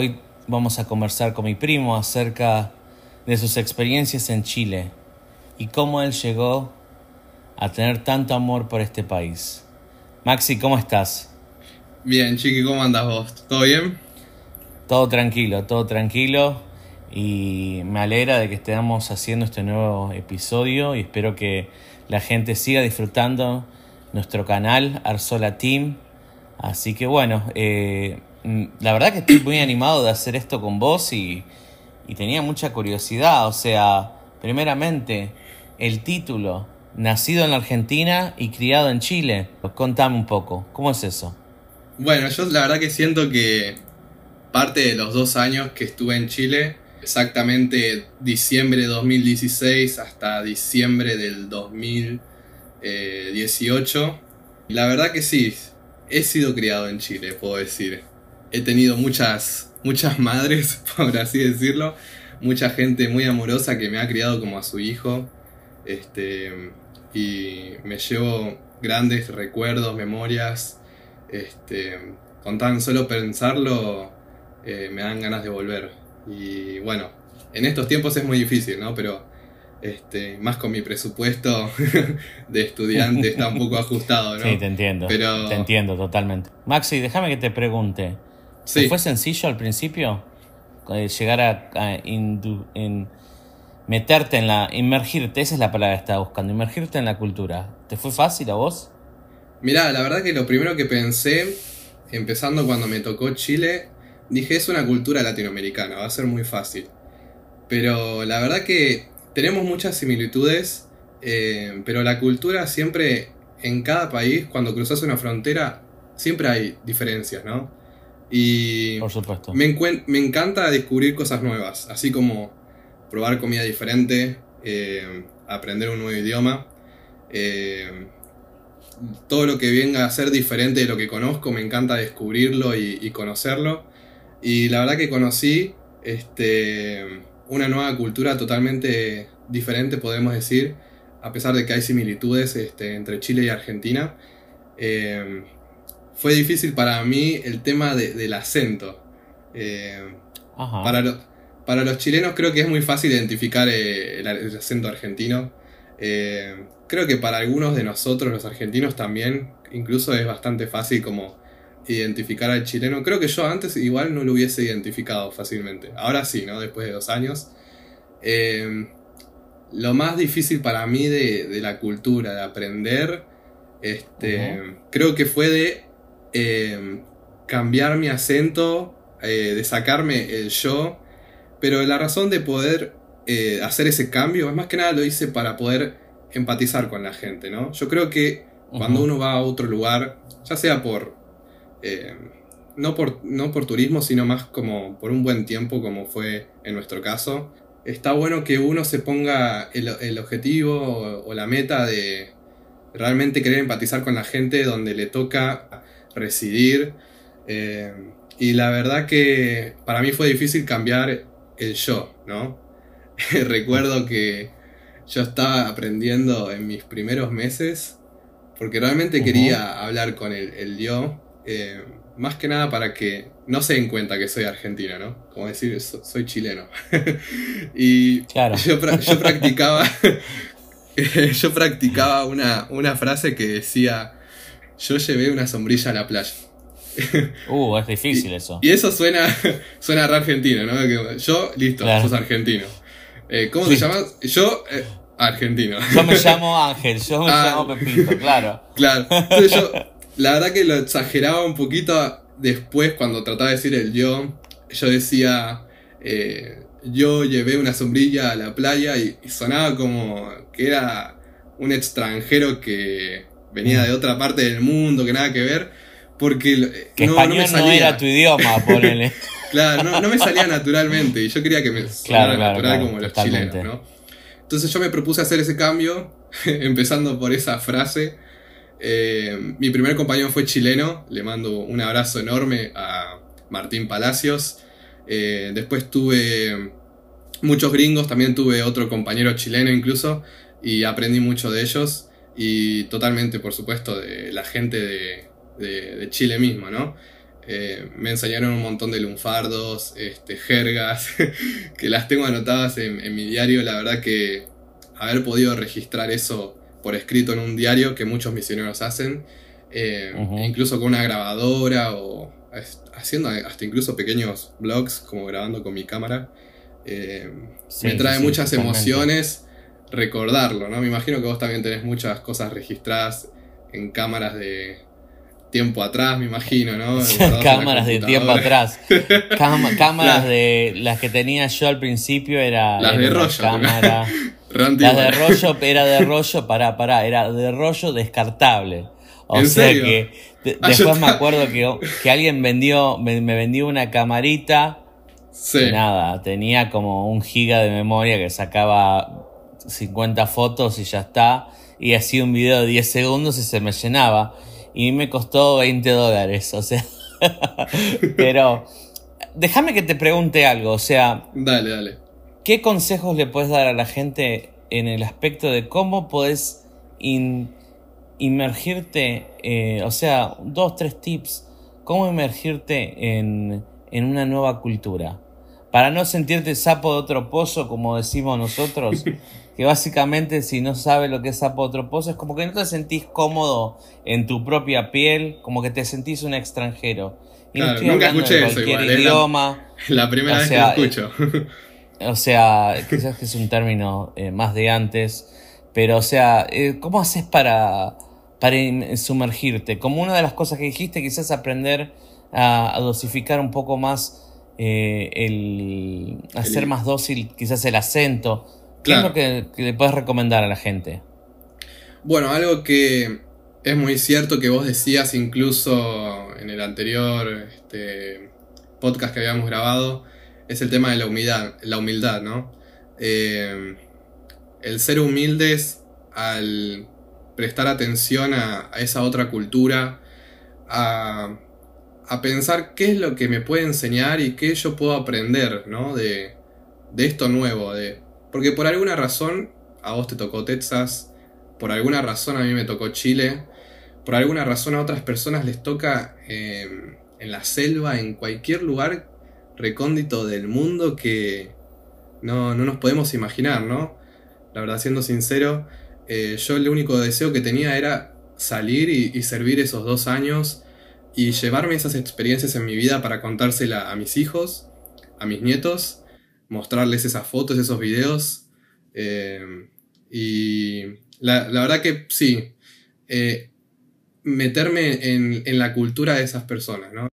hoy vamos a conversar con mi primo acerca de sus experiencias en Chile y cómo él llegó a tener tanto amor por este país. Maxi, ¿cómo estás? Bien, Chiqui, ¿cómo andas vos? ¿Todo bien? Todo tranquilo, todo tranquilo y me alegra de que estemos haciendo este nuevo episodio y espero que la gente siga disfrutando nuestro canal Arzola Team. Así que bueno, eh, la verdad que estoy muy animado de hacer esto con vos y, y tenía mucha curiosidad. O sea, primeramente, el título, nacido en la Argentina y criado en Chile. Contame un poco, ¿cómo es eso? Bueno, yo la verdad que siento que parte de los dos años que estuve en Chile, exactamente diciembre de 2016 hasta diciembre del 2018, la verdad que sí, he sido criado en Chile, puedo decir. He tenido muchas, muchas madres, por así decirlo, mucha gente muy amorosa que me ha criado como a su hijo. Este, y me llevo grandes recuerdos, memorias. Este, con tan solo pensarlo, eh, me dan ganas de volver. Y bueno, en estos tiempos es muy difícil, ¿no? Pero este, más con mi presupuesto de estudiante está un poco ajustado, ¿no? Sí, te entiendo. Pero... Te entiendo totalmente. Maxi, déjame que te pregunte. ¿Fue sencillo al principio eh, llegar a, meterte en la... Inmergirte, esa es la palabra que estaba buscando, inmergirte en la cultura. ¿Te fue fácil a vos? Mirá, la verdad que lo primero que pensé, empezando cuando me tocó Chile, dije es una cultura latinoamericana, va a ser muy fácil. Pero la verdad que tenemos muchas similitudes, eh, pero la cultura siempre, en cada país, cuando cruzas una frontera, siempre hay diferencias, ¿no? Y Por supuesto. Me, me encanta descubrir cosas nuevas, así como probar comida diferente, eh, aprender un nuevo idioma. Eh, todo lo que venga a ser diferente de lo que conozco, me encanta descubrirlo y, conocerlo. Y la verdad que conocí este, una nueva cultura totalmente diferente, podemos decir, a pesar de que hay similitudes este, entre Chile y Argentina. Eh, fue difícil para mí el tema del acento. Eh, para, para, los chilenos creo que es muy fácil identificar eh, el, acento argentino. Eh, creo que para algunos de nosotros, los argentinos, también, incluso es bastante fácil como identificar al chileno. Creo que yo antes igual no lo hubiese identificado fácilmente. Ahora sí, ¿no? Después de dos años. lo más difícil para mí de, la cultura, de aprender, este, creo que fue de Em, cambiar mi acento, eh, de sacarme el yo, pero la razón de poder eh, hacer ese cambio es más que nada lo hice para poder empatizar con la gente, ¿no? Yo creo que cuando uno va a otro lugar, ya sea por, em, no por, no por turismo, sino más como por un buen tiempo, como fue en nuestro caso, está bueno que uno se ponga el, objetivo o la meta de realmente querer empatizar con la gente donde le toca residir. Eh, y la verdad que para mí fue difícil cambiar el yo, ¿no? Recuerdo que yo estaba aprendiendo en mis primeros meses, porque realmente quería hablar con el, yo, eh, más que nada para que no se den cuenta que soy argentino, ¿no? Como decir, soy chileno. y yo, yo, practicaba, yo practicaba una, una frase que decía, yo llevé una sombrilla a la playa. Uh, es difícil eso. Y eso suena, suena re argentino, ¿no? Yo, listo, sos argentino. Eh, ¿Cómo te llamas? Yo, eh, argentino. Yo me llamo Ángel, yo me ah. llamo Pepito, claro. Claro. Entonces yo, la verdad que lo exageraba un poquito después cuando trataba de decir el yo. Yo decía, eh, yo llevé una sombrilla a la playa y sonaba como que era un extranjero que venía de otra parte del mundo, que nada que ver, porque que no, español no, me era tu idioma, ponele. claro, no, me salía naturalmente y yo quería que me saliera natural como los chilenos, ¿no? Entonces yo me propuse hacer ese cambio, empezando por esa frase. Eh, mi primer compañero fue chileno, le mando un abrazo enorme a Martín Palacios. Eh, después tuve muchos gringos, también tuve otro compañero chileno incluso, y aprendí mucho de ellos y totalmente, por supuesto, de la gente de, Chile mismo, ¿no? Eh, me enseñaron un montón de lunfardos, este, jergas, que las tengo anotadas en, mi diario. La verdad que haber podido registrar eso por escrito en un diario que muchos misioneros hacen, eh, incluso con una grabadora o haciendo hasta incluso pequeños blogs, como grabando con mi cámara, eh, me trae muchas emociones recordarlo, ¿no? Me imagino que vos también tenés muchas cosas registradas en cámaras de tiempo atrás, me imagino, ¿no? cámaras de tiempo atrás. cámaras de las que tenía yo al principio era las de rollo. Cámara, las de rollo era de rollo, pará, pará, era de rollo descartable. O sea que ah, después me acuerdo que, que alguien vendió, me, vendió una camarita. Sí. nada, tenía como un giga de memoria que sacaba 50 fotos y ya está. Y hacía un video de 10 segundos y se me llenaba. Y me costó 20 dólares, o sea. Pero déjame que te pregunte algo, o sea. Dale, dale. ¿Qué consejos le puedes dar a la gente en el aspecto de cómo podés inmergirte, eh, o sea, dos, tres tips, cómo inmergirte en, en una nueva cultura? Para no sentirte sapo de otro pozo, como decimos nosotros, que básicamente si no sabes lo que es sapo otro pozo, es como que no te sentís cómodo en tu propia piel, como que te sentís un extranjero. Y nunca escuché eso igual, idioma. La, primera vez que lo escucho. o sea, quizás que es un término eh, más de antes, pero o sea, eh, ¿cómo haces para, para sumergirte? Como una de las cosas que dijiste, quizás aprender a, dosificar un poco más eh, el hacer más dócil quizás el acento, ¿Qué es lo que, le puedes recomendar a la gente? Bueno, algo que es muy cierto que vos decías incluso en el anterior este, podcast que habíamos grabado, es el tema de la humildad, la humildad ¿no? Eh, el ser humildes al prestar atención a, esa otra cultura, a, a, pensar qué es lo que me puede enseñar y qué yo puedo aprender ¿no? de, de esto nuevo, de porque por alguna razón a vos te tocó Texas, por alguna razón a mí me tocó Chile, por alguna razón a otras personas les toca em, en la selva, en cualquier lugar recóndito del mundo que no, nos podemos imaginar, ¿no? La verdad, siendo sincero, eh, yo el único deseo que tenía era salir y, servir esos dos años y llevarme esas experiencias en mi vida para contársela a mis hijos, a mis nietos mostrarles esas fotos, esos videos. Eh, y la, verdad que sí, eh, meterme en, en la cultura de esas personas, ¿no?